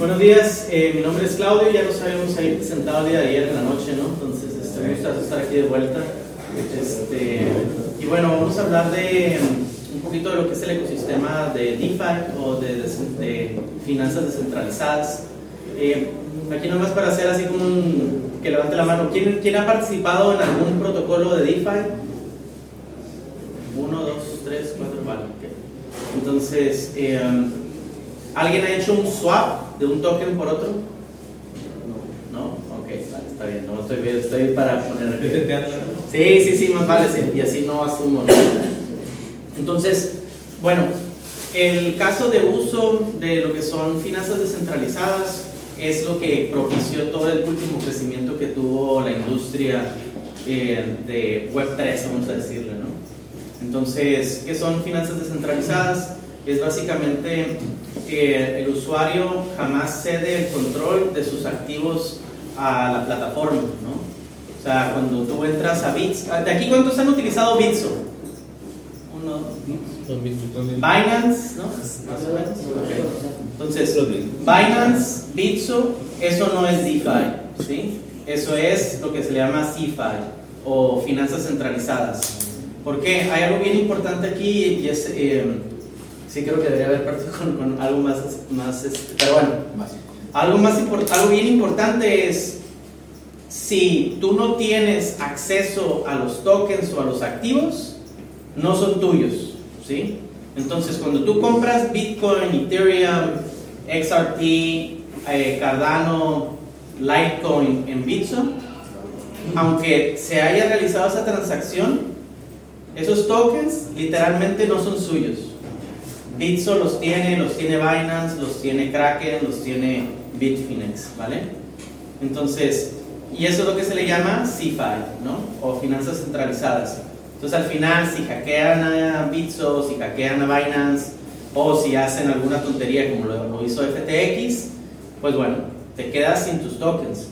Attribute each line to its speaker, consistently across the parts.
Speaker 1: Buenos días, eh, mi nombre es Claudio, ya nos habíamos ahí presentado el día de ayer en la noche, ¿no? Entonces, este, me gusta estar aquí de vuelta. Este, y bueno, vamos a hablar de um, un poquito de lo que es el ecosistema de DeFi o de, de finanzas descentralizadas. Eh, aquí nomás para hacer así como un, que levante la mano, ¿quién, ¿quién ha participado en algún protocolo de DeFi? Uno, dos, tres, cuatro, vale. ok. Entonces, eh, ¿alguien ha hecho un swap de un token por otro? No. ¿No? Ok, vale, está bien. No estoy bien, estoy para poner. Sí, sí, sí, más vale, sí, y así no asumo. ¿no? Entonces, bueno, el caso de uso de lo que son finanzas descentralizadas es lo que propició todo el último crecimiento que tuvo la industria eh, de Web3, vamos a decirle, ¿no? Entonces, ¿qué son finanzas descentralizadas? Es básicamente que el usuario jamás cede el control de sus activos a la plataforma, ¿no? O sea, cuando tú entras a Bits, ¿de aquí cuántos han utilizado Bitso? Uno, dos, Binance, ¿no? Más o menos. Ok. Entonces, Binance, Bitso, eso no es DeFi, ¿sí? Eso es lo que se le llama CeFi o finanzas centralizadas. ¿Por qué? Hay algo bien importante aquí y es, eh, sí creo que debería haber partido con, con algo más, más este, pero bueno, algo, más algo bien importante es si tú no tienes acceso a los tokens o a los activos, no son tuyos, ¿sí? Entonces, cuando tú compras Bitcoin, Ethereum, XRP, eh, Cardano, Litecoin en Bitso, aunque se haya realizado esa transacción, esos tokens literalmente no son suyos. Bitso los tiene, los tiene Binance, los tiene Kraken, los tiene Bitfinex, ¿vale? Entonces, y eso es lo que se le llama CeFi, ¿no? O finanzas centralizadas. Entonces, al final, si hackean a Bitso, si hackean a Binance, o si hacen alguna tontería como lo, hizo FTX, pues bueno, te quedas sin tus tokens.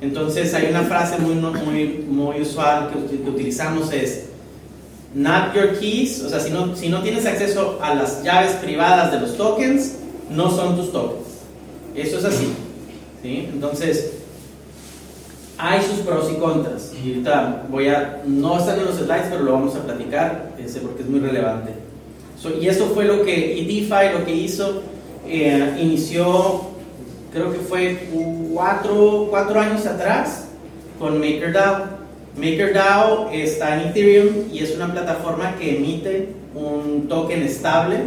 Speaker 1: Entonces, hay una frase muy, muy, muy usual que utilizamos es, not your keys, o sea, si no, si no tienes acceso a las llaves privadas de los tokens, no son tus tokens. Eso es así. ¿sí? Entonces, hay sus pros y contras. Y ahorita voy a, no están en los slides, pero lo vamos a platicar, ese, porque es muy relevante. So, y eso fue lo que, DeFi lo que hizo, eh, inició, creo que fue cuatro, cuatro años atrás, con MakerDAO. MakerDAO está en Ethereum y es una plataforma que emite un token estable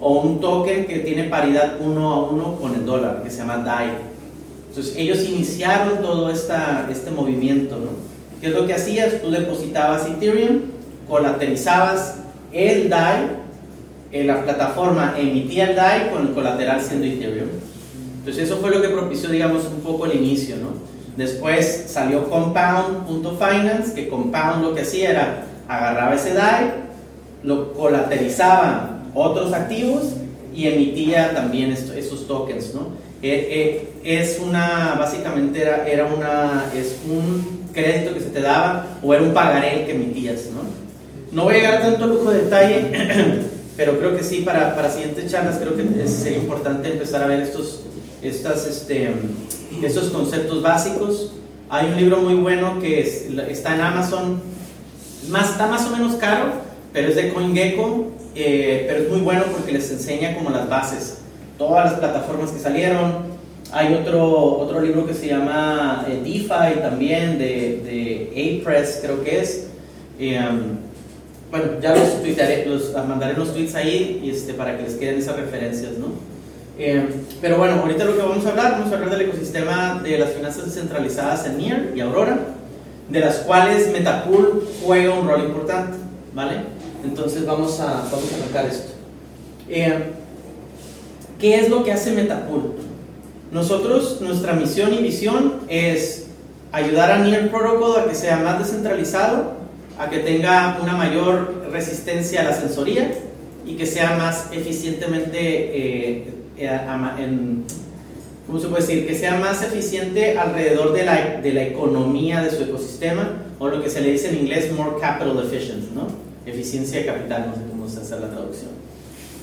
Speaker 1: o un token que tiene paridad uno a uno con el dólar, que se llama DAI. Entonces ellos iniciaron todo esta, este movimiento, ¿no? ¿Qué es lo que hacías? Tú depositabas Ethereum, colateralizabas el DAI, eh, la plataforma emitía el DAI con el colateral siendo Ethereum. Entonces eso fue lo que propició, digamos, un poco el inicio, ¿no? Después salió Compound.finance, que Compound lo que hacía era agarraba ese DAI, lo colateralizaba otros activos y emitía también esos tokens, ¿no? Eh, eh, es una, básicamente era, era una, es un crédito que se te daba o era un pagaré que emitías, ¿no? No voy a llegar a tanto lujo de detalle, pero creo que sí, para, para siguientes charlas creo que sería importante empezar a ver estos, estas, este, estos conceptos básicos. Hay un libro muy bueno que es- está en Amazon, más, está más o menos caro, pero es de CoinGecko, eh, pero es muy bueno porque les enseña como las bases, todas las plataformas que salieron. Hay otro, otro libro que se llama eh, DeFi también, de, de A-Press creo que es. Eh, um, bueno, ya los, tuitearé, los mandaré los tweets ahí y este, para que les queden esas referencias, ¿no? Eh, pero bueno, ahorita lo que vamos a hablar, vamos a hablar del ecosistema de las finanzas descentralizadas en NIR y Aurora, de las cuales Metapool juega un rol importante, ¿vale? Entonces vamos a, vamos a arrancar esto. Eh, ¿Qué es lo que hace Metapool? Nosotros, nuestra misión y visión es ayudar a NIR Protocol a que sea más descentralizado, a que tenga una mayor resistencia a la sensoría y que sea más eficientemente, eh, en- ¿cómo se puede decir? Que sea más eficiente alrededor de la, de la economía de su ecosistema o lo que se le dice en inglés more capital efficient, ¿no? Eficiencia de capital, no sé cómo se hace la traducción.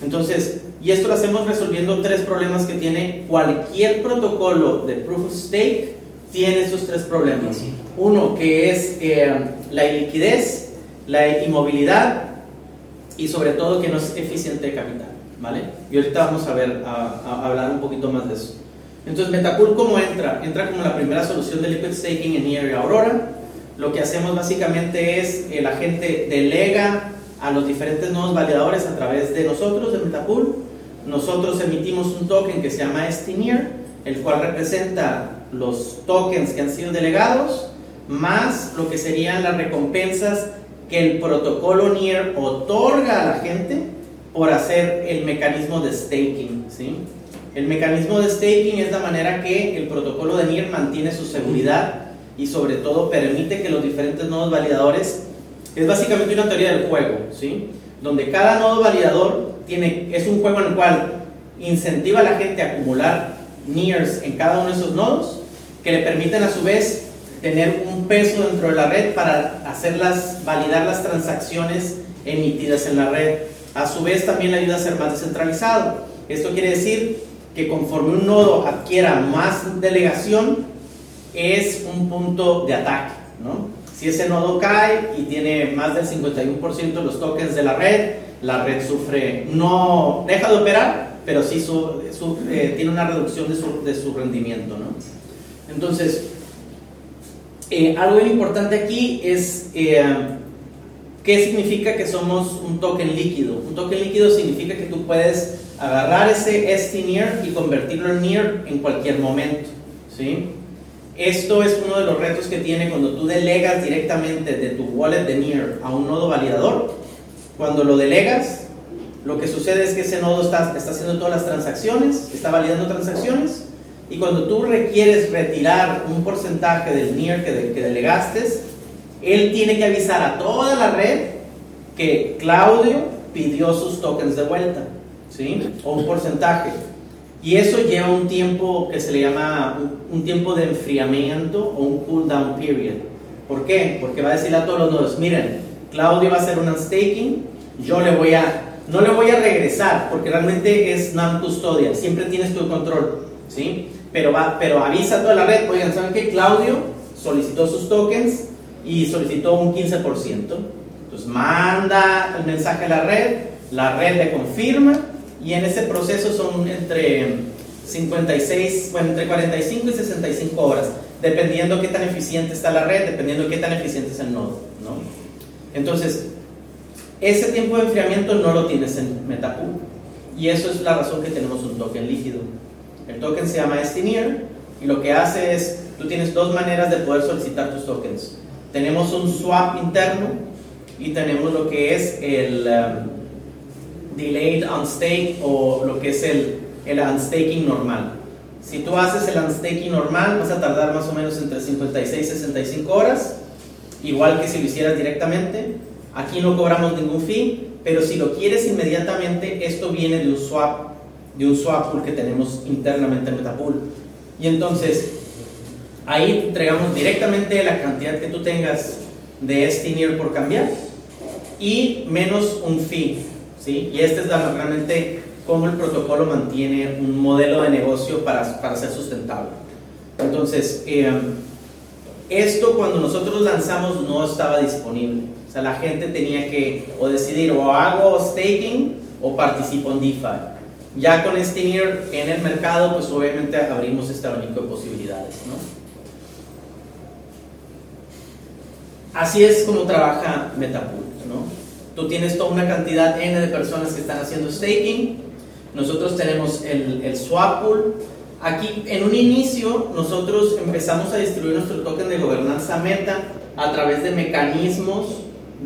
Speaker 1: Entonces, y esto lo hacemos resolviendo tres problemas que tiene cualquier protocolo de Proof of Stake, tiene esos tres problemas. Uno que es eh, la iliquidez, la inmovilidad y sobre todo que no es eficiente de capital. ¿Vale? Y ahorita vamos a ver, a, hablar un poquito más de eso. Entonces, Metapool, ¿cómo entra? Entra como la primera solución de liquid staking en Near Aurora. Lo que hacemos básicamente es, el agente delega a los diferentes nodos validadores a través de nosotros, de Metapool. Nosotros emitimos un token que se llama STNear, el cual representa los tokens que han sido delegados, más lo que serían las recompensas que el protocolo NEAR otorga a la gente por hacer el mecanismo de staking. ¿sí? El mecanismo de staking es la manera que el protocolo de NEAR mantiene su seguridad y sobre todo permite que los diferentes nodos validadores, es básicamente una teoría del juego, ¿sí? donde cada nodo validador tiene, es un juego en el cual incentiva a la gente a acumular NEARs en cada uno de esos nodos, que le permiten a su vez tener un peso dentro de la red para hacerlas, validar las transacciones emitidas en la red. A su vez también le ayuda a ser más descentralizado. Esto quiere decir que conforme un nodo adquiera más delegación, es un punto de ataque. ¿no? Si ese nodo cae y tiene más del 51% de los tokens de la red, la red sufre, no deja de operar, pero sí su, eh, tiene una reducción de su, de su rendimiento. ¿no? Entonces, eh, algo importante aquí es eh, qué significa que somos un token líquido. Un token líquido significa que tú puedes agarrar ese ST-NEAR y convertirlo en NEAR en cualquier momento. ¿sí? Esto es uno de los retos que tiene cuando tú delegas directamente de tu wallet de NEAR a un nodo validador. Cuando lo delegas, lo que sucede es que ese nodo está, está haciendo todas las transacciones, está validando transacciones, y cuando tú requieres retirar un porcentaje del NIR que, que delegaste, él tiene que avisar a toda la red que Claudio pidió sus tokens de vuelta, ¿sí? O un porcentaje. Y eso lleva un tiempo que se le llama un, tiempo de enfriamiento o un cool down period. ¿Por qué? Porque va a decirle a todos los nodos, miren, Claudio va a hacer un unstaking, yo le voy a, no le voy a regresar, porque realmente es non-custodial, siempre tienes tu control, ¿sí? pero, va, pero avisa a toda la red, oigan, ¿saben qué? Claudio solicitó sus tokens y solicitó un 15%. Entonces manda el mensaje a la red, la red le confirma y en ese proceso son entre 56, bueno, entre 45 y 65 horas, dependiendo qué tan eficiente está la red, dependiendo qué tan eficiente es el nodo. ¿no? Entonces, ese tiempo de enfriamiento no lo tienes en Metapool y eso es la razón que tenemos un token líquido. El token se llama Estinier y lo que hace es, tú tienes dos maneras de poder solicitar tus tokens. Tenemos un swap interno y tenemos lo que es el um, delayed unstake o lo que es el, el unstaking normal. Si tú haces el unstaking normal, vas a tardar más o menos entre 56 y 65 horas, igual que si lo hicieras directamente. Aquí no cobramos ningún fee, pero si lo quieres inmediatamente, esto viene de un swap de un swap pool que tenemos internamente en Metapool. Y entonces, ahí entregamos directamente la cantidad que tú tengas de STNIR por cambiar y menos un fee. ¿sí? Y este es realmente cómo el protocolo mantiene un modelo de negocio para, para ser sustentable. Entonces, eh, esto cuando nosotros lanzamos no estaba disponible. O sea, la gente tenía que o decidir o hago staking o participo en DeFi. Ya con este en el mercado, pues obviamente abrimos este abanico de posibilidades. ¿no? Así es como trabaja Metapool. ¿no? Tú tienes toda una cantidad N de personas que están haciendo staking. Nosotros tenemos el, el swap pool. Aquí, en un inicio, nosotros empezamos a distribuir nuestro token de gobernanza meta a través de mecanismos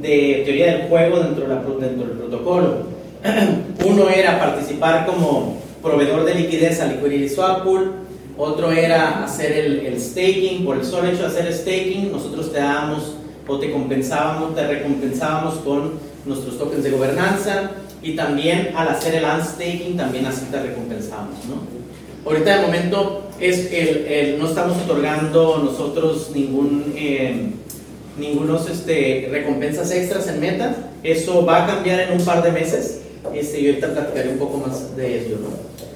Speaker 1: de teoría del juego dentro, del protocolo. Uno era participar como proveedor de liquidez a Liquidity Swap Pool, otro era hacer el, staking, por el solo hecho de hacer staking, nosotros te dábamos o te compensábamos, te recompensábamos con nuestros tokens de gobernanza y también al hacer el unstaking también así te recompensamos. ¿no? Ahorita de momento es el, no estamos otorgando nosotros ningún, eh, ningunos este, recompensas extras en meta, eso va a cambiar en un par de meses Este, y ahorita platicaré un poco más de ello, ¿no?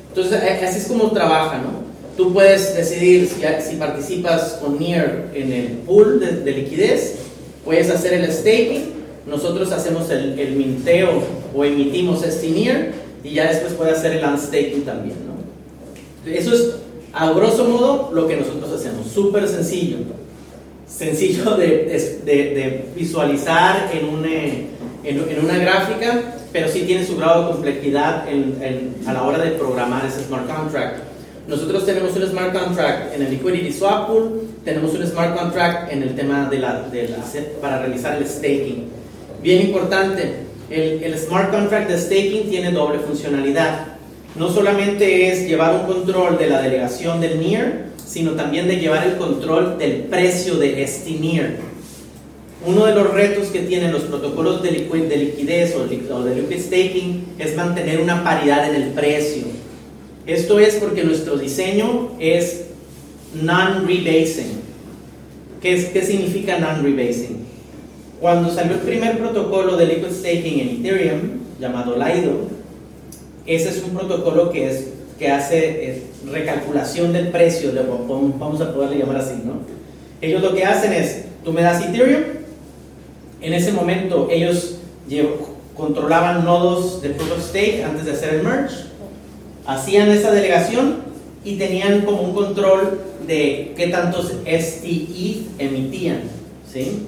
Speaker 1: Entonces, así es como trabaja, ¿no? Tú puedes decidir si, si participas con NIR en el pool de, de, liquidez, puedes hacer el staking, nosotros hacemos el, el minteo o emitimos este NIR y ya después puedes hacer el unstaking también, ¿no? Eso es, a grosso modo, lo que nosotros hacemos, súper sencillo, sencillo de, de, de visualizar en, un, en, en una gráfica, pero sí tiene su grado de complejidad en, a la hora de programar ese smart contract. Nosotros tenemos un smart contract en el Liquidity Swap Pool, tenemos un smart contract en el tema de la, de la para realizar el staking. Bien importante, el, el smart contract de staking tiene doble funcionalidad. No solamente es llevar un control de la delegación del NIR, sino también de llevar el control del precio de este NIR. Uno de los retos que tienen los protocolos de, liquid, de liquidez o de liquid staking es mantener una paridad en el precio. Esto es porque nuestro diseño es non-rebasing. ¿Qué, ¿Qué significa non-rebasing? Cuando salió el primer protocolo de liquid staking en Ethereum, llamado Lido, ese es un protocolo que, es, que hace eh, recalculación del precio, vamos a poderle llamar así, ¿no? Ellos lo que hacen es, tú me das Ethereum, en ese momento ellos controlaban nodos de proof of stake antes de hacer el merge, hacían esa delegación y tenían como un control de qué tantos STE emitían, ¿sí?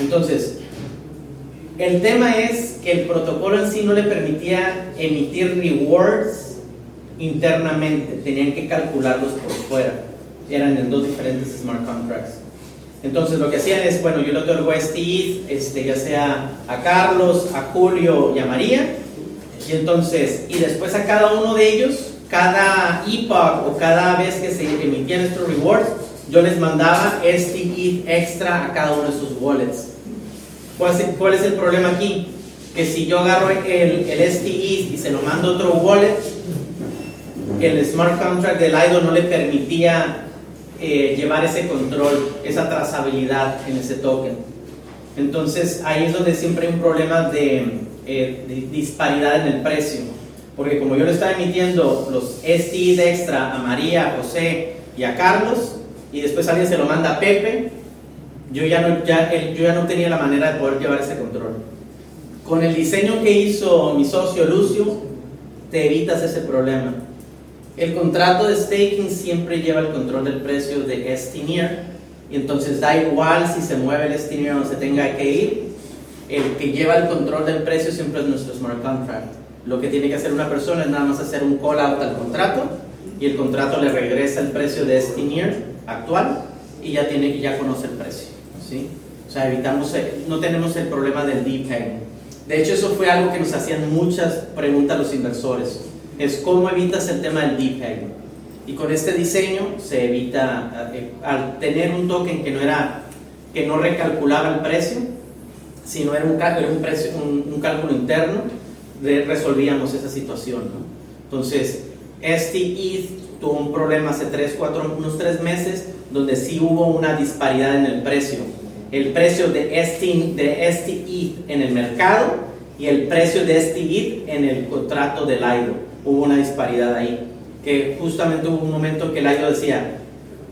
Speaker 1: Entonces, el tema es que el protocolo en sí no le permitía emitir rewards internamente, tenían que calcularlos por fuera. Eran en dos diferentes smart contracts. Entonces lo que hacían es, bueno, yo le otorgo a este, ya sea a Carlos, a Julio y a María, y entonces, y después a cada uno de ellos, cada epoch o cada vez que se emitían estos rewards, yo les mandaba este extra a cada uno de sus wallets. ¿Cuál es, el problema aquí? Que si yo agarro el, el STE y se lo mando a otro wallet, el smart contract del IDO no le permitía eh, llevar ese control, esa trazabilidad en ese token. Entonces ahí es donde siempre hay un problema de, eh, disparidad en el precio. Porque como yo le estaba emitiendo los STIs extra a María, a José y a Carlos, y después alguien se lo manda a Pepe, yo ya, no, ya, yo ya no tenía la manera de poder llevar ese control. Con el diseño que hizo mi socio Lucio, te evitas ese problema. El contrato de staking siempre lleva el control del precio de Estinier y entonces da igual si se mueve el Estinier o se tenga que ir, el que lleva el control del precio siempre es nuestro smart contract. Lo que tiene que hacer una persona es nada más hacer un call out al contrato y el contrato le regresa el precio de Estinier actual y ya tiene ya conoce el precio. ¿sí? O sea, evitamos, no tenemos el problema del deep De hecho, eso fue algo que nos hacían muchas preguntas los inversores. Es cómo evitas el tema del deep Y con este diseño se evita, eh, al tener un token que no era, que no recalculaba el precio, sino era un, un, precio, un, cálculo interno, resolvíamos esa situación. ¿no? Entonces, este ETH tuvo un problema hace 3, 4, unos 3 meses, donde sí hubo una disparidad en el precio el precio de este, de este en el mercado y el precio de este ETH en el contrato del IDO. Hubo una disparidad ahí, que justamente hubo un momento que el IDO decía,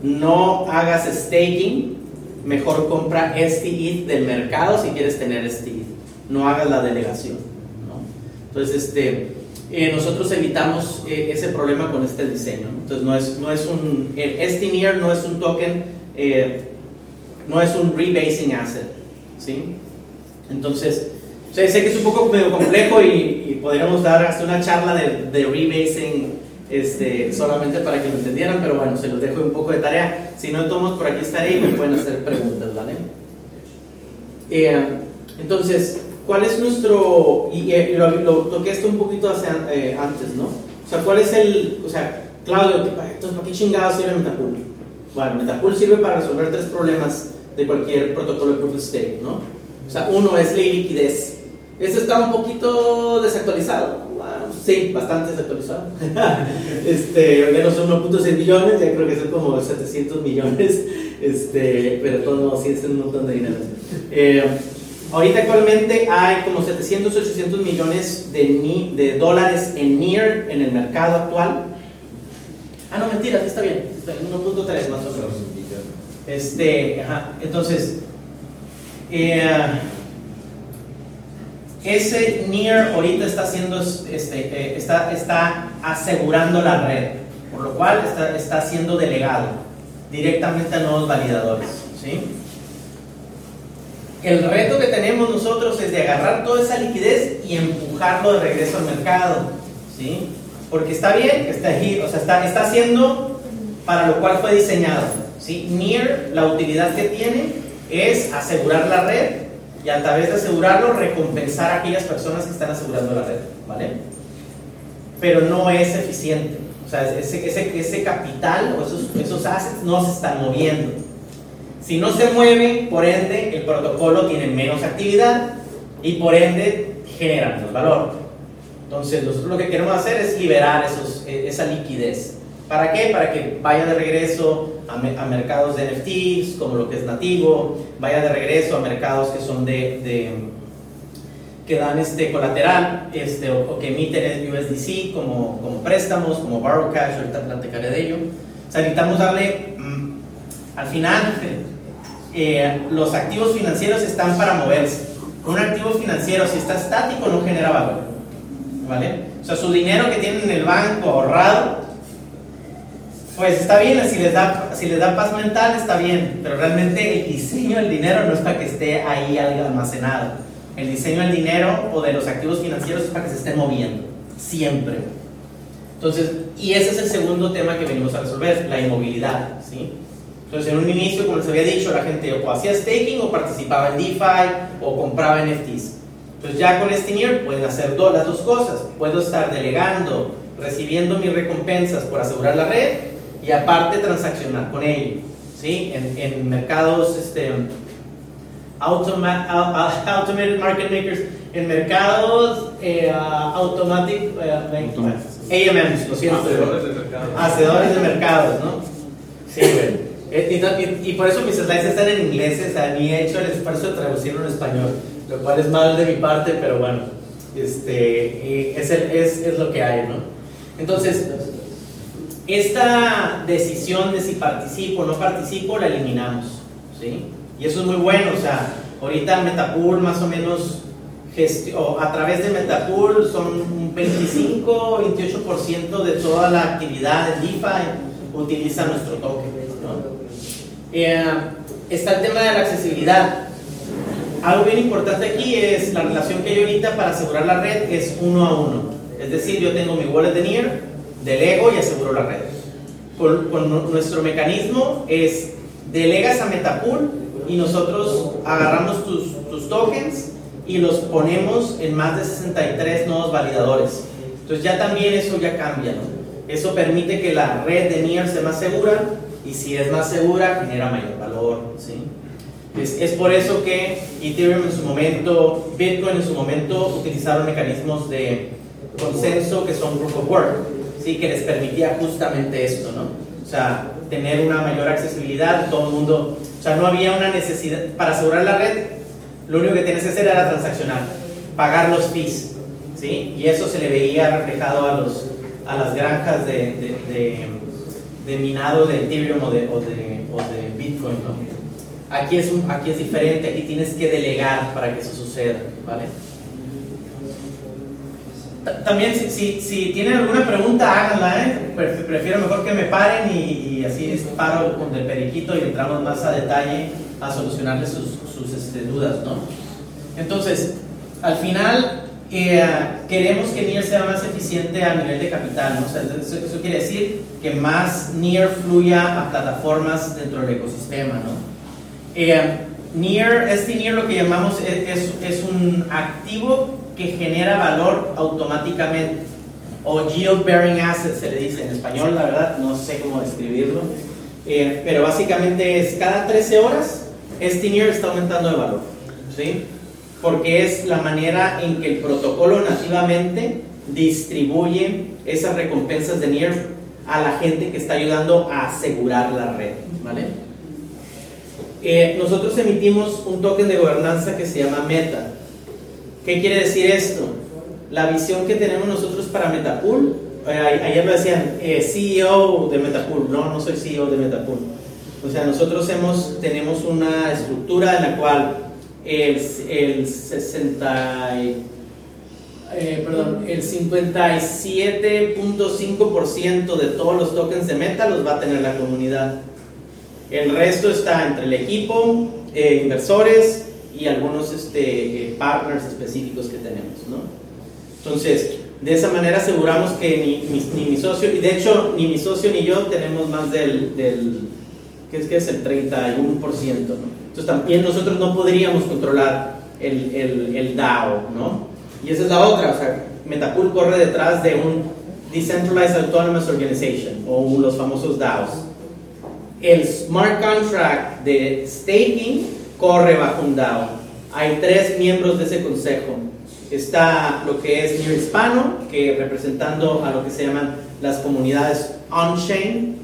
Speaker 1: no hagas staking, mejor compra este ETH del mercado si quieres tener este ETH, no hagas la delegación. ¿no? Entonces, este, eh, nosotros evitamos eh, ese problema con este diseño. Entonces, no es, no es un, NIR no es un token eh, no es un rebasing asset. ¿sí? Entonces, sé que es un poco medio complejo y, podríamos dar hasta una charla de, de, rebasing este, solamente para que lo entendieran, pero bueno, se los dejo un poco de tarea. Si no, todos por aquí estaré y me pueden hacer preguntas, ¿vale? Eh, entonces, ¿cuál es nuestro, y, lo, toqué esto un poquito hacia, eh, antes, ¿no? O sea, ¿cuál es el, o sea, Claudio, entonces, ¿para qué chingados sirve Metapool? Bueno, Metapool sirve para resolver tres problemas de cualquier protocolo de proof of stake, ¿no? O sea, uno es la liquidez. Este está un poquito desactualizado. Sí, bastante desactualizado. este, no son 1.6 millones, ya creo que son como 700 millones. Este, pero todo no, sí es un montón de dinero. Eh, ahorita actualmente hay como 700, 800 millones de, de dólares en NIR en el mercado actual. Ah, no, mentira, está bien, está bien 1.3 más o menos. Este, ajá, entonces, eh, ese NIR ahorita está haciendo, este, eh, está, asegurando la red, por lo cual está, siendo delegado directamente a nuevos validadores. ¿sí? El reto que tenemos nosotros es de agarrar toda esa liquidez y empujarlo de regreso al mercado. ¿sí? Porque está bien, está, o sea, está, está haciendo para lo cual fue diseñado. ¿sí? NIR, la utilidad que tiene es asegurar la red y a través de asegurarlo recompensar a aquellas personas que están asegurando la red. ¿vale? Pero no es eficiente. O sea, ese, ese, ese capital o esos, esos assets no se están moviendo. Si no se mueve, por ende, el protocolo tiene menos actividad y por ende genera menos valor. Entonces, nosotros lo que queremos hacer es liberar esos, e, esa liquidez. ¿Para qué? Para que vaya de regreso a, mercados de NFTs, como lo que es nativo, vaya de regreso a mercados que son de, que dan este colateral este, o, que emiten USDC como, como préstamos, como borrow cash, ahorita platicaré de ello. O sea, necesitamos darle, mm, al final, eh, los activos financieros están para moverse. Un activo financiero, si está estático, no genera valor. ¿Vale? O sea, su dinero que tienen en el banco ahorrado, pues está bien, si les, da, si les da paz mental, está bien, pero realmente el diseño del dinero no es para que esté ahí almacenado el diseño del dinero o de los activos financieros es para que se estén moviendo, siempre. Entonces, y ese es el segundo tema que venimos a resolver, la inmovilidad, ¿sí? Entonces, en un inicio, como les había dicho, la gente o hacía staking o participaba en DeFi o compraba NFTs. Entonces, ya con este NIR pueden hacer dos, las dos cosas. Puedo estar delegando, recibiendo mis recompensas por asegurar la red y aparte transaccionar con ello, ¿sí? En, en mercados, este, automated market makers en mercados eh, automatic eh, AMMs, lo siento. Hacedores de mercados. Hacedores de mercados, ¿no? Sí, güey. Eh, y, y, por eso mis slides están en inglés, o sea, ni he hecho el esfuerzo de traducirlo en español, lo cual es mal de mi parte, pero bueno, este, es, el, es, es lo que hay, ¿no? Entonces, esta decisión de si participo o no participo la eliminamos, ¿sí? Y eso es muy bueno, o sea, ahorita Metapool más o menos, a través de Metapool son un 25, 28% de toda la actividad de DeFi utiliza nuestro token. ¿no? Eh, está el tema de la accesibilidad. Algo bien importante aquí es la relación que hay ahorita para asegurar la red es uno a uno. Es decir, yo tengo mi wallet de NIR, delego y aseguro la red. Con, nuestro mecanismo es delegas a Metapool y nosotros agarramos tus, tus tokens y los ponemos en más de 63 nuevos validadores. Entonces ya también eso ya cambia. Eso permite que la red de NIR sea más segura y si es más segura genera mayor valor. Es, es, por eso que Ethereum en su momento, Bitcoin en su momento utilizaron mecanismos de consenso que son proof of work, ¿sí? que les permitía justamente esto, ¿no? O sea, tener una mayor accesibilidad, todo el mundo o sea, no había una necesidad, para asegurar la red, lo único que tienes que hacer era transaccionar, pagar los fees, ¿sí? Y eso se le veía reflejado a, los, a las granjas de, de, minado de Ethereum o de, o de, Bitcoin. Aquí es, un, aquí es diferente, aquí tienes que delegar para que eso suceda, ¿vale? También si, si, si, tienen alguna pregunta, háganla, ¿eh? prefiero mejor que me paren y, así paro con el periquito y entramos más a detalle a solucionarles sus, sus este, dudas, ¿no? Entonces, al final eh, queremos que NIR sea más eficiente a nivel de capital, ¿no? O sea, eso, quiere decir que más NIR fluya a plataformas dentro del ecosistema, ¿no? Eh, NIR, este NIR lo que llamamos es, es un activo que genera valor automáticamente. O yield bearing asset se le dice en español, la verdad, no sé cómo describirlo. Eh, pero básicamente es cada 13 horas, este NIR está aumentando de valor. ¿sí? Porque es la manera en que el protocolo nativamente distribuye esas recompensas de NIR a la gente que está ayudando a asegurar la red. ¿vale? Eh, nosotros emitimos un token de gobernanza que se llama Meta. ¿Qué quiere decir esto? La visión que tenemos nosotros para Metapool, eh, ayer me decían eh, CEO de Metapool, no, no soy CEO de Metapool. O sea, nosotros hemos, tenemos una estructura en la cual el, el 60 eh, perdón, el 57.5% de todos los tokens de Meta los va a tener la comunidad. El resto está entre el equipo, eh, inversores y algunos este, partners específicos que tenemos. ¿no? Entonces, de esa manera aseguramos que ni, ni, mi socio, y de hecho ni mi socio ni yo tenemos más del, del ¿qué es que es el 31%. ¿no? Entonces también nosotros no podríamos controlar el, el, el DAO, ¿no? Y esa es la otra, o sea, Metapool corre detrás de un Decentralized Autonomous Organization o los famosos DAOs. El smart contract de staking corre bajo un DAO. Hay tres miembros de ese consejo. Está lo que es Near Hispano, que representando a lo que se llaman las comunidades on-chain.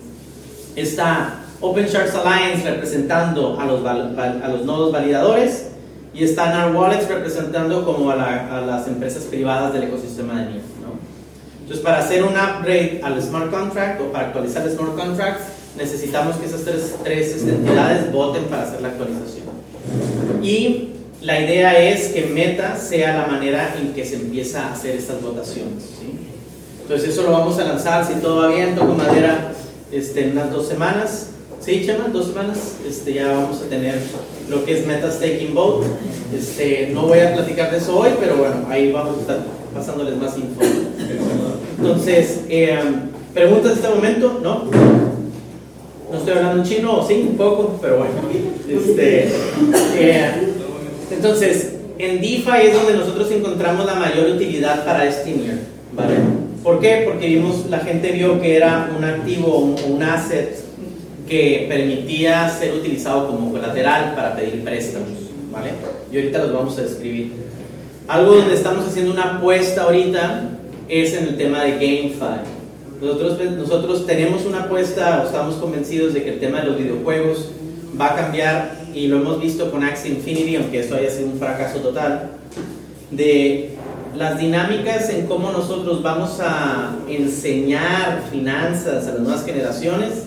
Speaker 1: Está Open Sharks Alliance representando a los, a los nodos validadores y está NAR Wallets representando como a, las empresas privadas del ecosistema de NIR. ¿no? Entonces, para hacer un upgrade al smart contract o para actualizar el smart contract, necesitamos que esas tres, tres entidades voten para hacer la actualización. Y la idea es que Meta sea la manera en que se empieza a hacer estas votaciones. ¿sí? Entonces, eso lo vamos a lanzar, si todo va bien, toco madera, este, en unas dos semanas. Sí, Chema, dos semanas este, ya vamos a tener lo que es Meta Staking Vote. Este, no voy a platicar de eso hoy, pero bueno, ahí vamos a estar pasándoles más info. Entonces, eh, ¿preguntas en este momento? ¿No? No estoy hablando en chino, sí, un poco, pero bueno. Este, eh, entonces, en DeFi es donde nosotros encontramos la mayor utilidad para Steamer. ¿vale? ¿Por qué? Porque vimos, la gente vio que era un activo o un asset que permitía ser utilizado como colateral para pedir préstamos, ¿vale? Y ahorita los vamos a describir. Algo donde estamos haciendo una apuesta ahorita es en el tema de GameFi. Nosotros, nosotros tenemos una apuesta, o estamos convencidos de que el tema de los videojuegos va a cambiar y lo hemos visto con Axie Infinity, aunque esto haya sido un fracaso total, de las dinámicas en cómo nosotros vamos a enseñar finanzas a las nuevas generaciones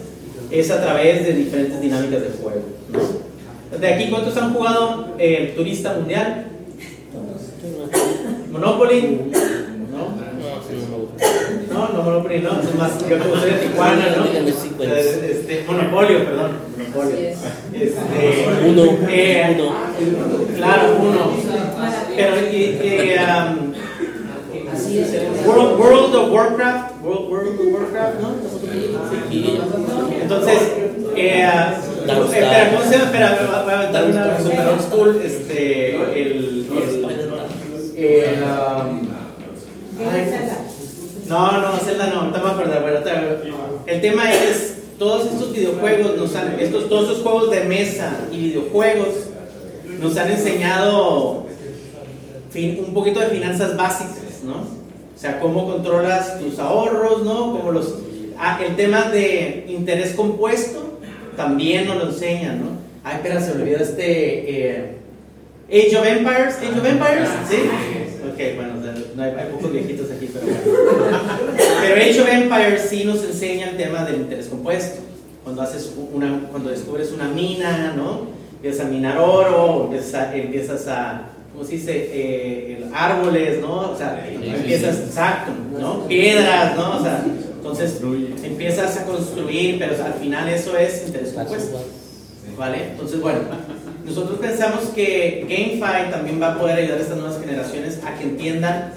Speaker 1: es a través de diferentes dinámicas de juego. ¿no? De aquí, ¿cuántos han jugado el turista mundial? Monopoly. ¿No? No, no Monopoly, no. Es más, yo como soy de Tijuana, ¿no? Este, Monopolio, perdón. Monopolio. Este,
Speaker 2: uno,
Speaker 1: eh,
Speaker 2: uno.
Speaker 1: Claro, uno. Pero, y, y, um, World, World of Warcraft, World, World of Warcraft, ¿no? Entonces, eh, espera, ¿cómo se llama? Espera, voy a aventar una super old school, este, el, el, um, no, no, Zelda no, no me acuerdo, el tema es, todos estos videojuegos, estos, todos estos juegos de mesa y videojuegos nos han enseñado un poquito de finanzas básicas, ¿no? O sea, cómo controlas tus ahorros, ¿no? Como los, ah, el tema de interés compuesto también nos lo enseñan, ¿no? Ay, espera, se olvidó este eh, Age of Empires, Age of Empires, ¿sí? Ok, bueno, no hay, hay, pocos viejitos aquí, pero Pero Age of Empires sí nos enseña el tema del interés compuesto. Cuando haces una, cuando descubres una mina, ¿no? Empiezas a minar oro, empiezas empiezas a ¿cómo se dice? Eh, árboles, ¿no? O sea, empiezas, exacto, ¿no? Piedras, ¿no? O sea, entonces empiezas a construir, pero al final eso es interés compuesto. ¿Vale? Entonces, bueno, nosotros pensamos que GameFi también va a poder ayudar a estas nuevas generaciones a que entiendan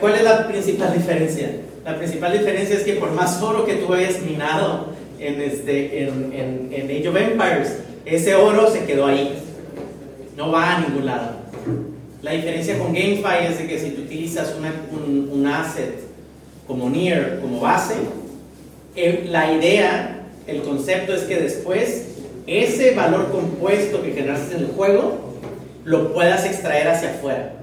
Speaker 1: cuál es la principal diferencia. La principal diferencia es que por más oro que tú hayas minado en, este, en, en, en Age of Empires, ese oro se quedó ahí. No va a ningún lado. La diferencia con GameFi es de que si tú utilizas un, un, asset como Near, como base, la idea, el concepto es que después ese valor compuesto que generaste en el juego lo puedas extraer hacia afuera.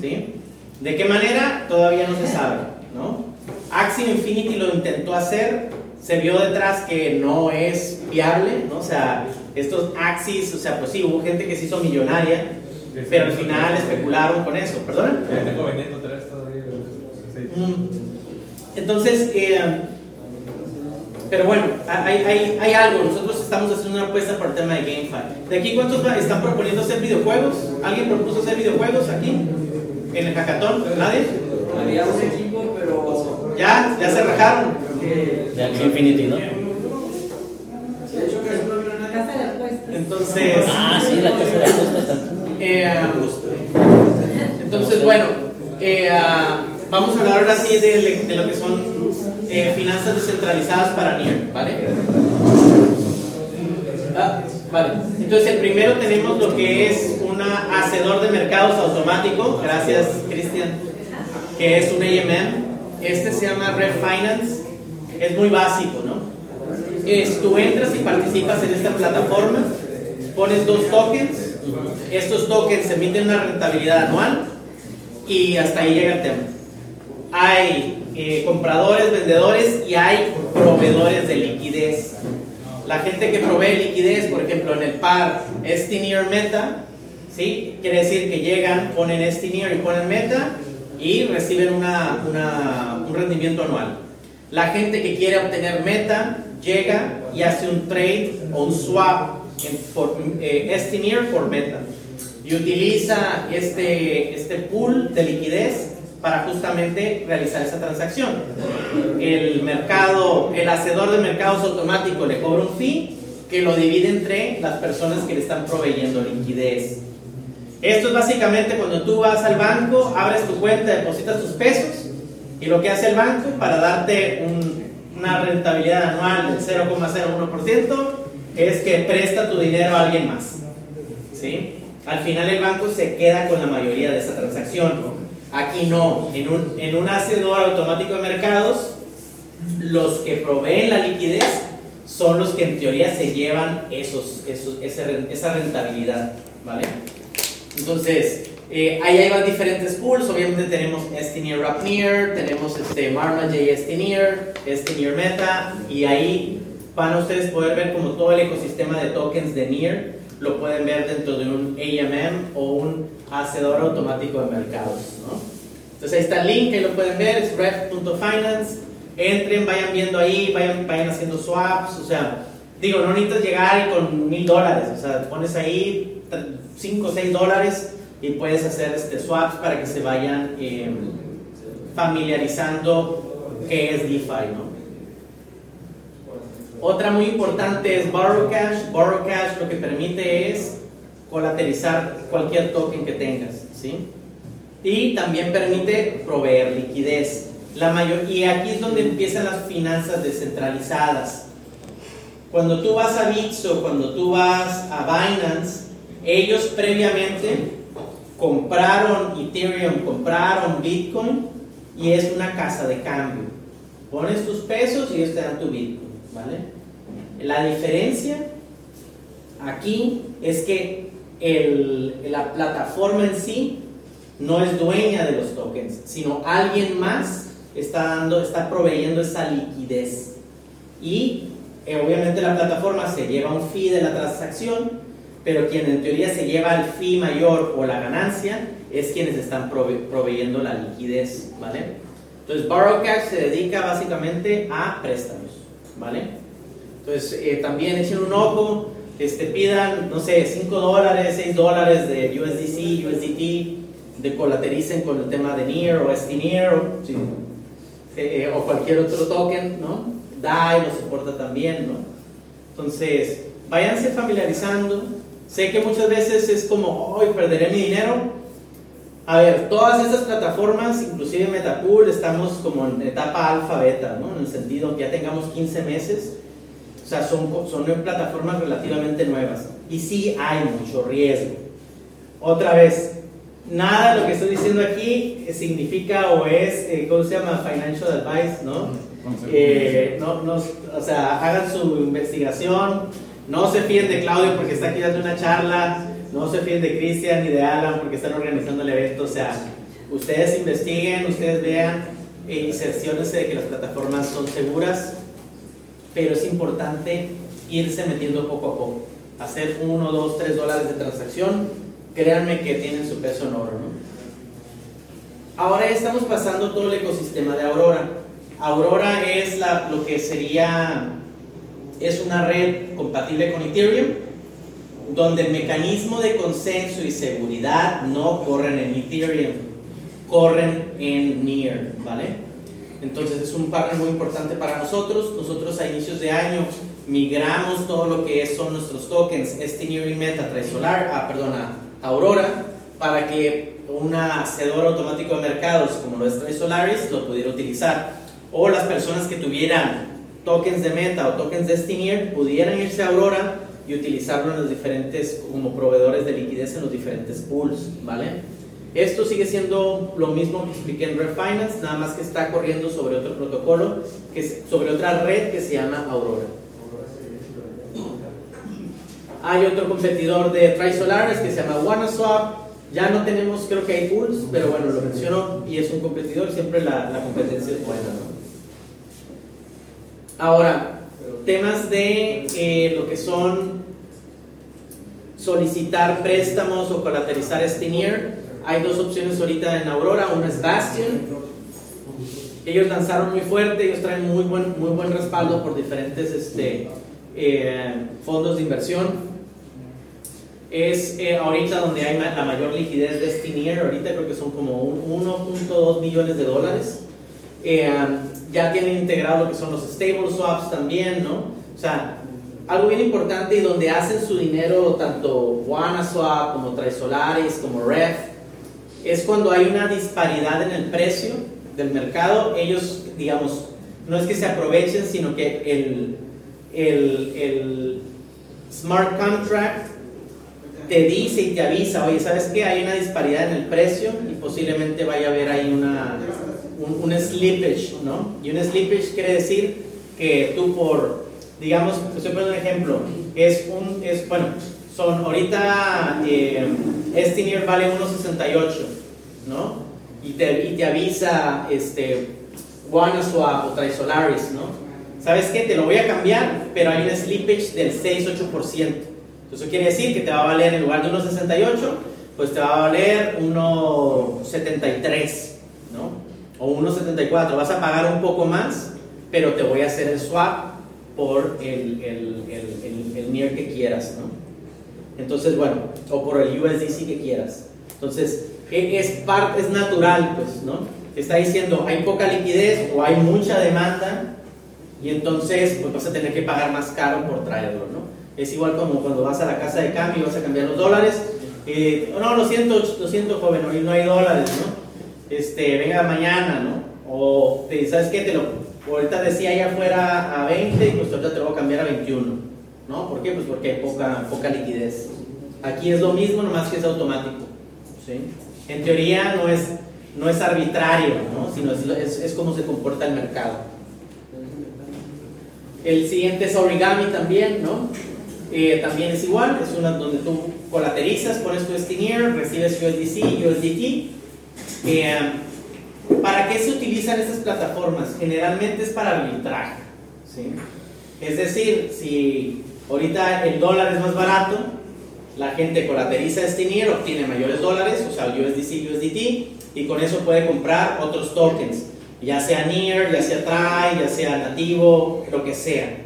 Speaker 1: ¿sí? ¿De qué manera? Todavía no se sabe. ¿no? Axie Infinity lo intentó hacer, se vio detrás que no es viable, ¿no? o sea, estos Axis, o sea, pues sí, hubo gente que se hizo millonaria, pero al final especularon con eso,
Speaker 2: todavía.
Speaker 1: Mm. Entonces, eh, pero bueno, hay, hay, hay, algo. Nosotros estamos haciendo una apuesta por el tema de GameFi. ¿De aquí cuántos están proponiendo hacer videojuegos? ¿Alguien propuso hacer videojuegos aquí? ¿En el hackathon? ¿Nadie?
Speaker 3: Había un equipo, pero.
Speaker 1: ¿Ya? ¿Ya se rajaron?
Speaker 4: De Axie Infinity, ¿no?
Speaker 3: De hecho, que es una casa de apuestas.
Speaker 1: Entonces.
Speaker 4: Ah, sí, la casa de apuestas.
Speaker 1: Eh, entonces, bueno, eh, vamos a hablar ahora sí de, lo que son eh, finanzas descentralizadas para NIR, ¿vale? Ah, vale. Entonces, el primero tenemos lo que es un hacedor de mercados automático, gracias Cristian, que es un AMM. Este se llama Refinance, es muy básico, ¿no? Es, tú entras y participas en esta plataforma, pones dos tokens estos tokens emiten una rentabilidad anual y hasta ahí llega el tema. Hay eh, compradores, vendedores y hay proveedores de liquidez. La gente que provee liquidez, por ejemplo, en el par Estinier Meta, ¿sí? quiere decir que llegan, ponen Estinier y ponen Meta y reciben una, un rendimiento anual. La gente que quiere obtener Meta llega y hace un trade o un swap en, por, eh, por Meta y utiliza este, este pool de liquidez para justamente realizar esa transacción. El mercado, el hacedor de mercados automático le cobra un fee que lo divide entre las personas que le están proveyendo liquidez. Esto es básicamente cuando tú vas al banco, abres tu cuenta, depositas tus pesos y lo que hace el banco para darte una rentabilidad anual del 0,01% es que presta tu dinero a alguien más. ¿Sí? Al final el banco se queda con la mayoría de esa transacción. Aquí no, en un, en un hacedor automático de mercados, los que proveen la liquidez son los que en teoría se llevan esos, esos esa, rentabilidad, ¿vale? Entonces, eh, ahí hay diferentes pools, obviamente tenemos Estinier Rapnear, tenemos este Marma J. Estinier, Estinier Meta, y ahí van a ustedes poder ver como todo el ecosistema de tokens de NIR lo pueden ver dentro de un AMM o un hacedor automático de mercados. ¿no? Entonces ahí está el link, ahí lo pueden ver, es ref.finance. Entren, vayan viendo ahí, vayan, vayan haciendo swaps. O sea, digo, no necesitas llegar con mil dólares. O sea, pones ahí 5 o 6 dólares y puedes hacer este swaps para que se vayan em, familiarizando qué es DeFi, ¿no? Otra muy importante es Borrow Cash. Borrow Cash lo que permite es colateralizar cualquier token que tengas, ¿sí? Y también permite proveer liquidez. La mayor, y aquí es donde empiezan las finanzas descentralizadas. Cuando tú vas a Bitso, cuando tú vas a Binance, ellos previamente compraron Ethereum, compraron Bitcoin y es una casa de cambio. Pones tus pesos y ellos te dan tu Bitcoin. ¿vale? La diferencia aquí es que la plataforma en sí no es dueña de los tokens, sino alguien más está dando, está proveyendo esa liquidez. Y eh, obviamente la plataforma se lleva un fee de la transacción, pero quien en teoría se lleva el fee mayor o la ganancia es quienes están proveyendo la liquidez, ¿vale? Entonces Borrow Cash se dedica básicamente a préstamos. ¿vale? Entonces, eh, también echen un ojo, este, pidan, no sé, 5 dólares, 6 dólares de USDC, USDT, de colatericen con el tema de NIR o STNIR o, eh, o cualquier otro token, ¿no? DAI lo soporta también, ¿no? Entonces, váyanse familiarizando. Sé que muchas veces es como, hoy perderé mi dinero, a ver, todas estas plataformas, inclusive Metapool, estamos como en etapa alfa beta, ¿no? En el sentido que ya tengamos 15 meses. O sea, son, son plataformas relativamente nuevas. Y sí hay mucho riesgo. Otra vez, nada de lo que estoy diciendo aquí significa o es, eh, ¿cómo se llama? Financial advice, ¿no? Eh, no, no, o sea, hagan su investigación. No se fíen de Claudio porque está aquí dando una charla no se fíen de Cristian ni de Alan porque están organizando el evento. O sea, ustedes investiguen, ustedes vean y cerciórense de que las plataformas son seguras, pero es importante irse metiendo poco a poco. hacer 1, 2, 3 dólares de transacción, créanme que tienen su peso en oro. ¿no? Ahora estamos pasando todo el ecosistema de Aurora. Aurora es la, lo que sería, es una red compatible con Ethereum, donde el mecanismo de consenso y seguridad no corren en Ethereum, corren en NEAR, ¿vale? Entonces es un partner muy importante para nosotros. Nosotros a inicios de año migramos todo lo que son nuestros tokens, este Nearing Meta, Trisolar, ah, Aurora, para que un hacedor automático de mercados como lo es Trisolaris lo pudiera utilizar. O las personas que tuvieran tokens de Meta o tokens de Stineer pudieran irse a Aurora y utilizarlo en los diferentes, como proveedores de liquidez en los diferentes pools, ¿vale? Esto sigue siendo lo mismo que expliqué en Refinance, nada más que está corriendo sobre otro protocolo, que sobre otra red que se llama Aurora. Hay otro competidor de Trisolaris que se llama WannaSwap. Ya no tenemos, creo que hay pools, pero bueno, lo menciono y es un competidor, siempre la, competencia es buena. ¿no? Ahora, temas de eh, lo que son solicitar préstamos o colateralizar Stineer. Hay dos opciones ahorita en Aurora, una es Bastion. Ellos lanzaron muy fuerte, ellos traen muy buen, muy buen respaldo por diferentes este, eh, fondos de inversión. Es eh, ahorita donde hay la mayor liquidez de Stineer, ahorita creo que son como 1.2 millones de dólares. Eh, ya tienen integrado lo que son los stable swaps también, ¿no? O sea, algo bien importante y donde hacen su dinero tanto WannaSwap como Trisolaris como Ref es cuando hay una disparidad en el precio del mercado, ellos, digamos, no es que se aprovechen, sino que el, el, el smart contract te dice y te avisa, oye, ¿sabes qué? Hay una disparidad en el precio y posiblemente vaya a haber ahí una, un, un slippage, ¿no? Y un slippage quiere decir que tú por, digamos, estoy poniendo un ejemplo, es un, es, bueno, son ahorita eh, este nivel vale 1.68, ¿no? Y te, avisa este, WannaSwap o Trisolaris, ¿no? ¿Sabes qué? Te lo voy a cambiar, pero hay un slippage del 6-8%. Eso quiere decir que te va a valer en lugar de 1.68, pues te va a valer 1.73, ¿no? O 1.74. Vas a pagar un poco más, pero te voy a hacer el swap por el, el, el, el, NIR que quieras, ¿no? Entonces, bueno, o por el USDC que quieras. Entonces, es, parte, es natural, pues, ¿no? Está diciendo, hay poca liquidez o hay mucha demanda y entonces pues vas a tener que pagar más caro por traerlo, ¿no? Es igual como cuando vas a la casa de cambio y vas a cambiar los dólares. Eh, no, lo siento, lo siento, joven, hoy no hay dólares, ¿no? Este, venga mañana, ¿no? O, ¿sabes qué? Te lo, ahorita decía allá afuera a 20 y pues ahorita te lo voy a cambiar a 21, ¿no? ¿Por qué? Pues porque hay poca, poca liquidez. Aquí es lo mismo, nomás que es automático, ¿sí? En teoría no es, no es arbitrario, ¿no? Sino es, es, es como se comporta el mercado. El siguiente es origami también, ¿no? Eh, también es igual, es una donde tú colaterizas, pones tu Stineer, recibes USDC, USDT. Eh, ¿Para qué se utilizan estas plataformas? Generalmente es para arbitraje. ¿sí? Es decir, si ahorita el dólar es más barato, la gente colateriza Stineer, obtiene mayores dólares, o sea, USDC, USDT, y con eso puede comprar otros tokens, ya sea NEAR, ya sea TRI, ya sea nativo, lo que sea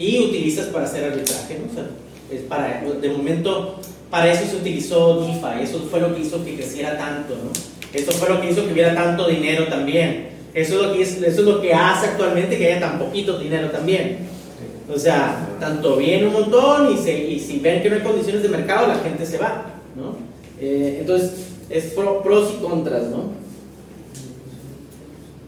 Speaker 1: y utilizas para hacer arbitraje, ¿no? O sea, es para, de momento, para eso se utilizó DeFi, eso fue lo que hizo que creciera tanto, ¿no? Eso fue lo que hizo que hubiera tanto dinero también. Eso es lo que, es, eso es lo que hace actualmente que haya tan poquito dinero también. O sea, tanto viene un montón y, si ven que no hay condiciones de mercado, la gente se va, ¿no? Eh, entonces, es pro, pros y contras, ¿no?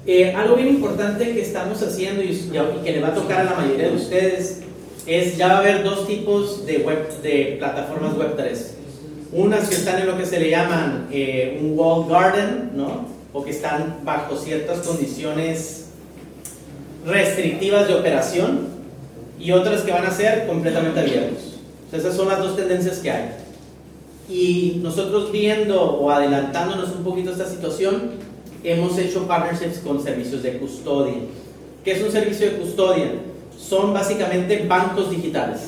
Speaker 1: Eh, algo bien importante que estamos haciendo y, y, que le va a tocar a la mayoría de ustedes es ya va a haber dos tipos de, web, de plataformas web 3. Unas que están en lo que se le llaman eh, un wall garden, ¿no? O que están bajo ciertas condiciones restrictivas de operación y otras que van a ser completamente abiertos. esas son las dos tendencias que hay. Y nosotros viendo o adelantándonos un poquito a esta situación, hemos hecho partnerships con servicios de custodia. ¿Qué es un servicio de custodia? Son básicamente bancos digitales.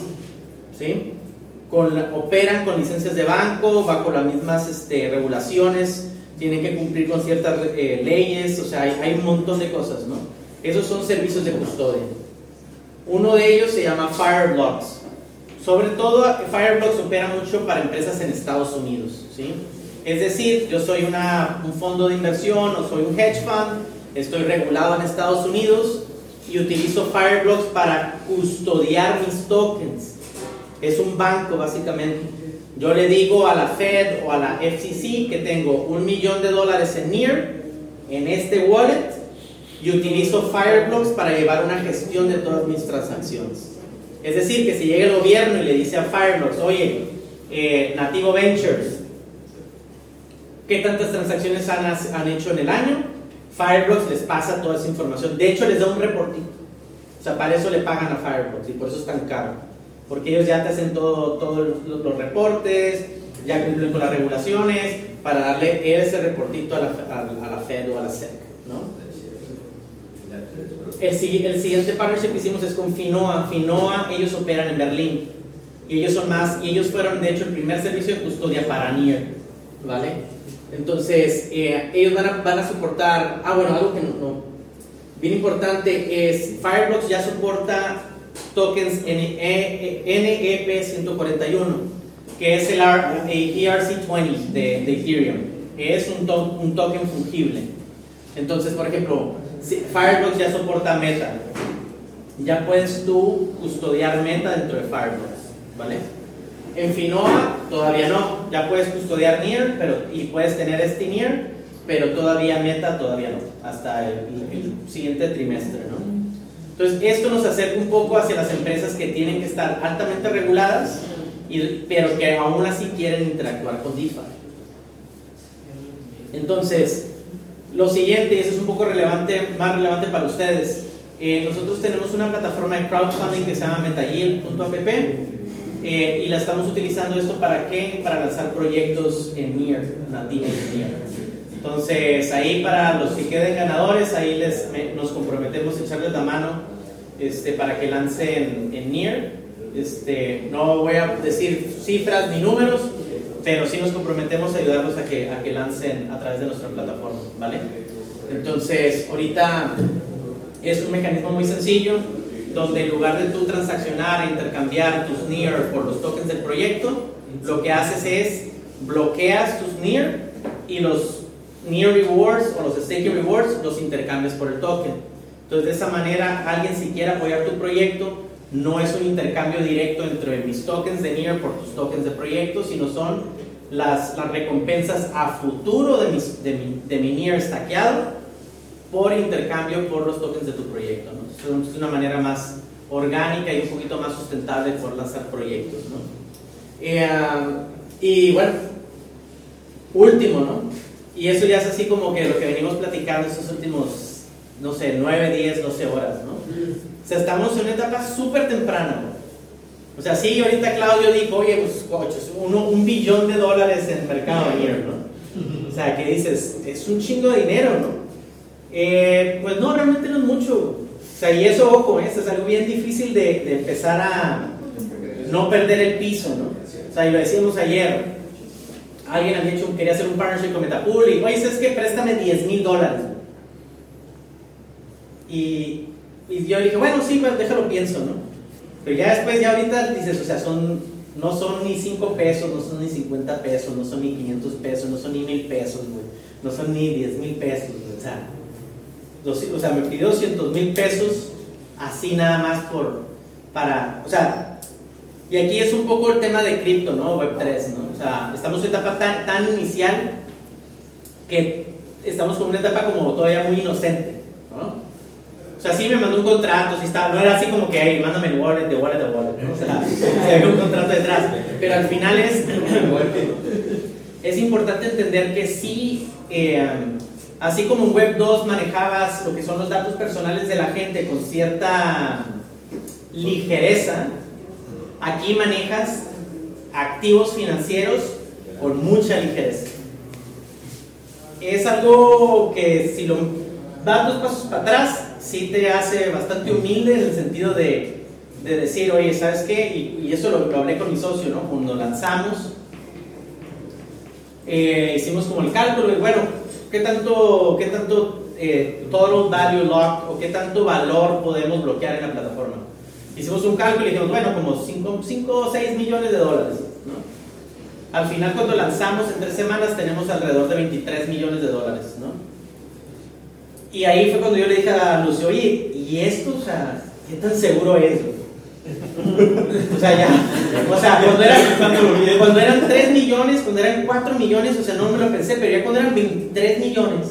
Speaker 1: ¿sí? con operan con licencias de banco, bajo las mismas este, regulaciones, tienen que cumplir con ciertas eh, leyes, o sea, hay, hay un montón de cosas, ¿no? Esos son servicios de custodia. Uno de ellos se llama Fireblocks. Sobre todo, Fireblocks opera mucho para empresas en Estados Unidos, ¿sí? Es decir, yo soy una- un fondo de inversión o soy un hedge fund, estoy regulado en Estados Unidos y utilizo Fireblocks para custodiar mis tokens. Es un banco, básicamente. Yo le digo a la Fed o a la FCC que tengo un millón de dólares en NIR, en este wallet, y utilizo Fireblocks para llevar una gestión de todas mis transacciones. Es decir, que si llega el gobierno y le dice a Fireblocks, oye, eh, Nativo Ventures, ¿qué tantas transacciones han, han hecho en el año? Fireblocks les pasa toda esa información. De hecho, les da un reportito. O sea, para eso le pagan a Fireblocks y por eso es tan caro. Porque ellos ya te hacen todo, todos los, los reportes, ya cumplen con las regulaciones, para darle ese reportito a la, a, a la Fed o a la SEC. ¿no? El, el siguiente partnership que hicimos es con Finoa. Finoa, ellos operan en Berlín. Y ellos son más, y ellos fueron de hecho el primer servicio de custodia para NIR. ¿Vale? Entonces, eh, ellos van a, van a soportar. Ah, bueno, algo que no, no- bien importante es Fireblocks ya soporta tokens E, NEP 141, que es el R- ERC20 de, de Ethereum. Es un, to- un token fungible. Entonces, por ejemplo, Fireblocks ya soporta Meta. Ya puedes tú custodiar Meta dentro de Fireblocks, ¿vale? En Finoa todavía no. Ya puedes custodiar NIR pero, y puedes tener este NIR, pero todavía Meta todavía no. Hasta el, el siguiente trimestre, ¿no? Entonces, esto nos acerca un poco hacia las empresas que tienen que estar altamente reguladas, y, pero que aún así quieren interactuar con DeFi. Entonces, lo siguiente, y eso es un poco relevante, más relevante para ustedes. eh, nosotros tenemos una plataforma de crowdfunding que se llama metayield.app eh, y la estamos utilizando esto para qué? Para lanzar proyectos en NIR, nativos en NIR. Entonces, ahí para los que queden ganadores, ahí les, nos comprometemos a echarles la mano este, para que lancen en NIR. Este, no voy a decir cifras ni números, pero sí nos comprometemos a ayudarlos a que, a que lancen a través de nuestra plataforma, ¿vale? Entonces, ahorita es un mecanismo muy sencillo, donde en lugar de tú transaccionar e intercambiar tus NIR por los tokens del proyecto, lo que haces es bloqueas tus NIR y los NIR rewards o los staking rewards los intercambias por el token. Entonces, de esa manera, alguien si quiere apoyar tu proyecto, no es un intercambio directo entre mis tokens de NIR por tus tokens de proyecto, sino son las, las recompensas a futuro de, mis, de, mi, de mi NIR stackeado por intercambio por los tokens de tu proyecto. ¿no? Es una manera más orgánica y un poquito más sustentable por lanzar proyectos. ¿no? Eh, y bueno, último, ¿no? Y eso ya es así como que lo que venimos platicando estos últimos, no sé, 9, 10, 12 horas, ¿no? O sea, estamos en una etapa súper temprana. O sea, sí, ahorita Claudio dijo, oye, pues, coches, uno, un billón de dólares en el mercado ayer, ¿no? O sea, que dices, es un chingo de dinero, ¿no? Eh, pues no, realmente no es mucho. O sea, y eso, ojo, ¿eh? es algo bien difícil de, empezar a no perder el piso, ¿no? O sea, y lo decíamos ayer, alguien había hecho, quería hacer un partnership con Metapool y, oye, ¿sabes qué? Préstame 10 mil dólares. Y, y yo dije, bueno, sí, déjalo pienso, ¿no? Pero ya después, ya ahorita dices, o sea, son, no son ni 5 pesos, no son ni 50 pesos, no son ni 500 pesos, no son ni mil pesos, güey. No son ni 10 mil pesos, güey. O sea, o sea, me pidió 200 mil pesos así nada más por, para, o sea, y aquí es un poco el tema de cripto, ¿no? Web3, ¿no? O sea, estamos en una etapa tan, tan inicial que estamos con una etapa como todavía muy inocente, sea, sí me mandó un contrato, sí estaba, no era así como que, hey, mándame el wallet, de wallet, de wallet, ¿no? O sea, había un contrato detrás, pero al final es, es importante entender que sí, eh, así como en Web 2 manejabas lo que son los datos personales de la gente con cierta ligereza, aquí manejas activos financieros con mucha ligereza. Es algo que si lo das dos pasos para atrás, sí te hace bastante humilde en el sentido de, de decir, oye, ¿sabes qué? Y, y eso lo, hablé con mi socio, ¿no? Cuando lanzamos, eh, hicimos como el cálculo y bueno, ¿qué tanto, qué tanto eh, total value locked o qué tanto valor podemos bloquear en la plataforma? Hicimos un cálculo y dijimos, bueno, como 5 o 6 millones de dólares. ¿no? Al final, cuando lanzamos en tres semanas, tenemos alrededor de 23 millones de dólares. ¿no? Y ahí fue cuando yo le dije a Lucio, oye, ¿y esto, o sea, qué tan seguro es? o sea, ya, o sea, cuando eran, cuando eran 3 millones, cuando eran 4 millones, o sea, no me lo pensé, pero ya cuando eran 23 millones,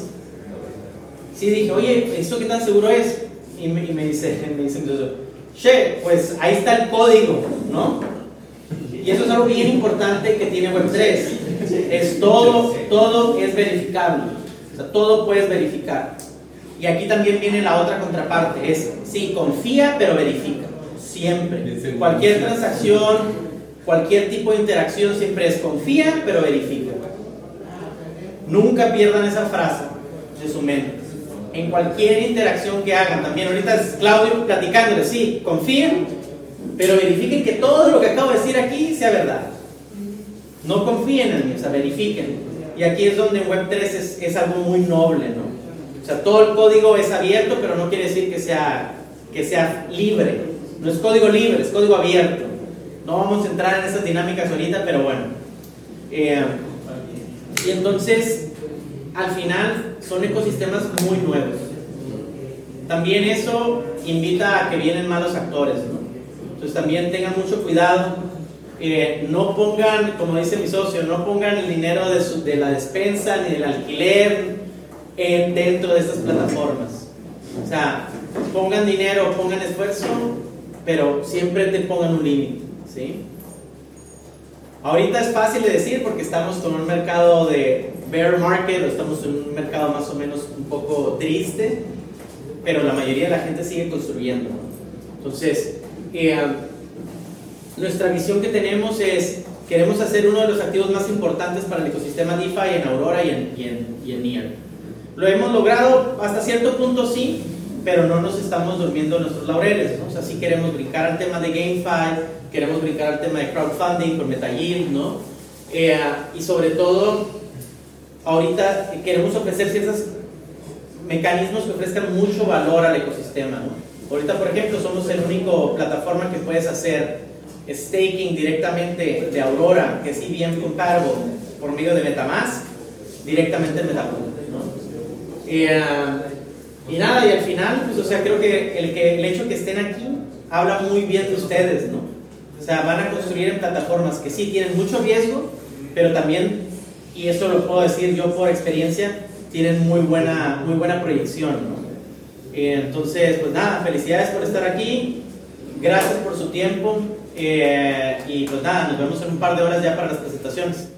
Speaker 1: sí dije, oye, ¿esto qué tan seguro es? Y me, y me dice, me dice entonces, che, pues ahí está el código, ¿no? Y eso es algo bien importante que tiene Web3. Es todo, todo es verificable. O sea, todo puedes verificar. Y aquí también viene la otra contraparte, es, sí, confía, pero verifica. Siempre. Cualquier transacción, cualquier tipo de interacción siempre es confía, pero verifica. Nunca pierdan esa frase de su mente. En cualquier interacción que hagan, también ahorita es Claudio platicándole, sí, confíen, pero verifiquen que todo lo que acabo de decir aquí sea verdad. No confíen en mí, o sea, verifiquen. Y aquí es donde Web3 es, es algo muy noble, ¿no? O sea, todo el código es abierto, pero no quiere decir que sea, que sea libre. No es código libre, es código abierto. No vamos a entrar en esas dinámicas ahorita, pero bueno. Eh, y entonces, al final, son ecosistemas muy nuevos. También eso invita a que vienen malos actores, ¿no? Entonces también tengan mucho cuidado. Eh, no pongan, como dice mi socio, no pongan el dinero de, su, de la despensa ni del alquiler en, dentro de estas plataformas. O sea, pongan dinero, pongan esfuerzo, pero siempre te pongan un límite. ¿sí? Ahorita es fácil de decir porque estamos con un mercado de bear market, o estamos en un mercado más o menos un poco triste, pero la mayoría de la gente sigue construyendo. Entonces, eh, nuestra visión que tenemos es, queremos hacer uno de los activos más importantes para el ecosistema DeFi en Aurora y en, y en, y en. Lo hemos logrado hasta cierto punto sí, pero no nos estamos durmiendo en nuestros laureles, ¿no? O sea, sí queremos brincar al tema de GameFi, queremos brincar al tema de crowdfunding con MetaYield, ¿no? Eh, y sobre todo, ahorita queremos ofrecer ciertos mecanismos que ofrezcan mucho valor al ecosistema, ¿no? Ahorita, por ejemplo, somos el único plataforma que puedes hacer staking directamente de Aurora, que es bien compatible por medio de Metamask, directamente en Metapool, ¿no? Y, nada, y al final, pues, o sea, creo que el, que el hecho que estén aquí habla muy bien de ustedes, ¿no? O sea, van a construir en plataformas que sí tienen mucho riesgo, pero también, y eso lo puedo decir yo por experiencia, tienen muy buena, muy buena proyección, ¿no? Entonces, pues nada, felicidades por estar aquí, gracias por su tiempo eh, y pues nada, nos vemos en un par de horas ya para las presentaciones.